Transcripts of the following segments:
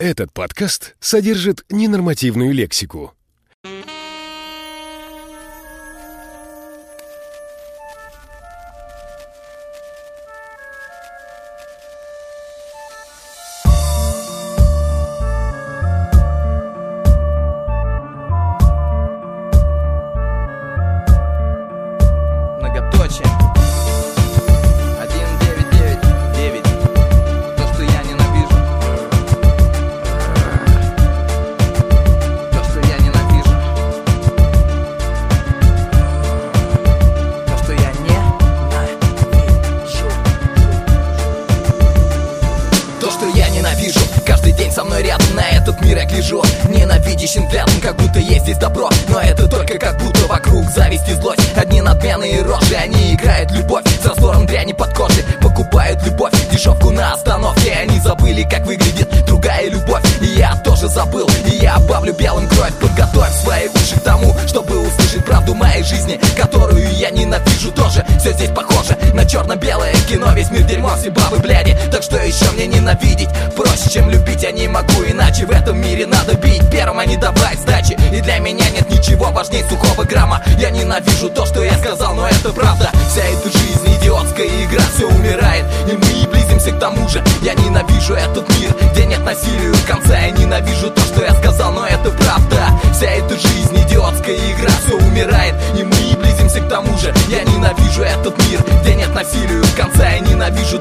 Этот подкаст содержит ненормативную лексику. Ненавижу. Каждый день со мной рядом на этот мир я гляжу. Ненавидящим взглядом, как будто есть здесь добро. Но это только как будто вокруг зависть и злость. Одни надменные рожи, они играют любовь. С раствором дряни под кожей Покупают любовь, дешевку на остановке Они забыли, как выглядит другая любовь. И я тоже забыл, и я обавлю белым кровь на черно-белое кино Весь мир дерьмо, все бабы бляди. Так что еще мне ненавидеть Проще, чем любить. Я не могу Иначе в этом мире надо бить. Первым, а не давать сдачи И для меня нет ничего важнее сухого грамма. Я ненавижу то, что я сказал, но это правда. Вся эта жизнь идиотская игра, все умирает. И мы близимся к тому же. Я ненавижу этот мир, где нет насилия в конце Я ненавижу то, что я сказал, но идиотская игра, все умирает И мы близимся к тому же. Я ненавижу этот мир, где нет насилия в конце Я ненавижу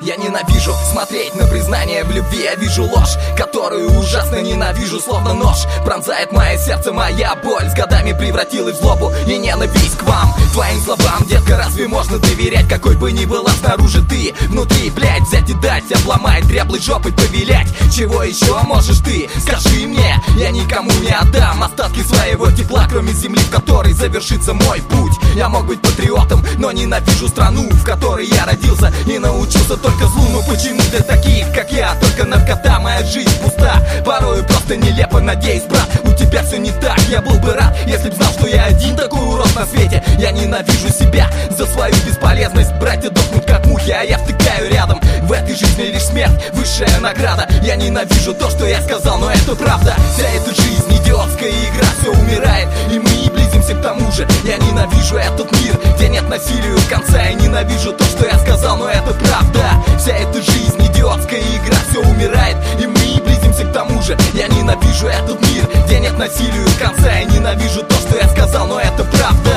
Я ненавижу смотреть на признание в любви. Я вижу ложь, которую ужасно ненавижу Словно нож. Пронзает мое сердце Моя боль с годами превратилась в злобу И ненависть к вам, твоим словам Детка, разве можно доверять, какой бы ни была снаружи ты? Внутри, блядь, взять и дать Обломать дряблой жопой повелять Чего еще можешь ты? Скажи мне, я никому не отдам Остатки своего тепла, кроме земли, в которой завершится мой путь. Я мог быть патриотом, но ненавижу страну, в которой я родился И научился только злу, но почему для таких, как я? Только наркота, моя жизнь пуста. Порою просто нелепо, надеюсь, брат У тебя все не так, я был бы рад Если б знал, что я один такой урод на свете. Я ненавижу себя за свою бесполезность. Братья дохнут как мухи, а я втыкаю рядом. В этой жизни лишь смерть, высшая награда. Я ненавижу то, что я сказал, но это правда. Вся эта жизнь идиотская игра, все умирает. И мы близимся к тому же. Я ненавижу этот мир, где нет насилия в конце Я ненавижу то, что я сказал, но это правда. Вся эта жизнь идиотская игра, все умирает И мы близимся к тому же. Я ненавижу этот мир, где нет насилия в конце Я ненавижу то, что я сказал, но это правда